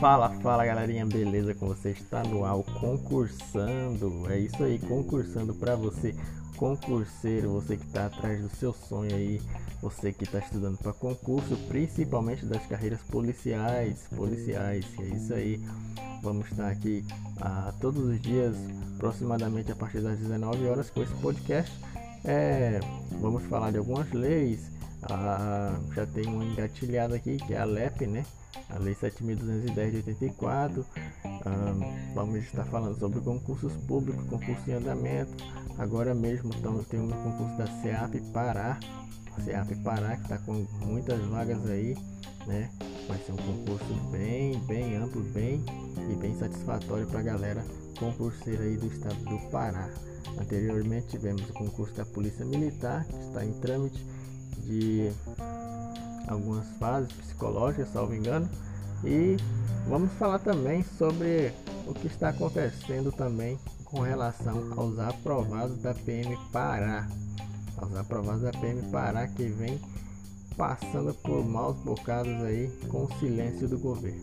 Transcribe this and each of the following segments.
Fala, fala galerinha, beleza com você? Está no ar concursando. É isso aí, concursando para você, concurseiro, você que está atrás do seu sonho aí, você que está estudando para concurso, principalmente das carreiras policiais, policiais. É isso aí. Vamos estar aqui ah, todos os dias, aproximadamente a partir das 19 horas, com esse podcast. É, vamos falar de algumas leis. Ah, já tem uma engatilhada aqui que é a LEP, né? a Lei 7.210 de 84. Um, vamos estar falando sobre concursos públicos, concurso em andamento. Agora mesmo estamos, tem um concurso da SEAP Pará, SEAP Pará, que está com muitas vagas aí, né? Vai ser um concurso bem, bem amplo, bem e bem satisfatório para a galera concurseira aí do estado do Pará. Anteriormente tivemos o concurso da Polícia Militar, que está em trâmite de algumas fases psicológicas, salvo engano. E vamos falar também sobre o que está acontecendo também com relação aos aprovados da PM Pará. Aos aprovados da PM Pará que vem passando por maus bocados aí com o silêncio do governo.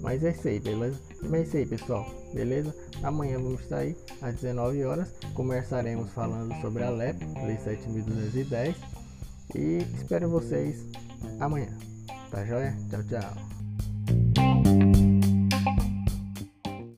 Mas é isso aí, beleza? Mas é isso aí, pessoal, beleza? Amanhã vamos estar aí às 19 horas. Começaremos falando sobre a LEP, Lei 7210. E espero vocês amanhã. Tá joia? Tchau, tchau.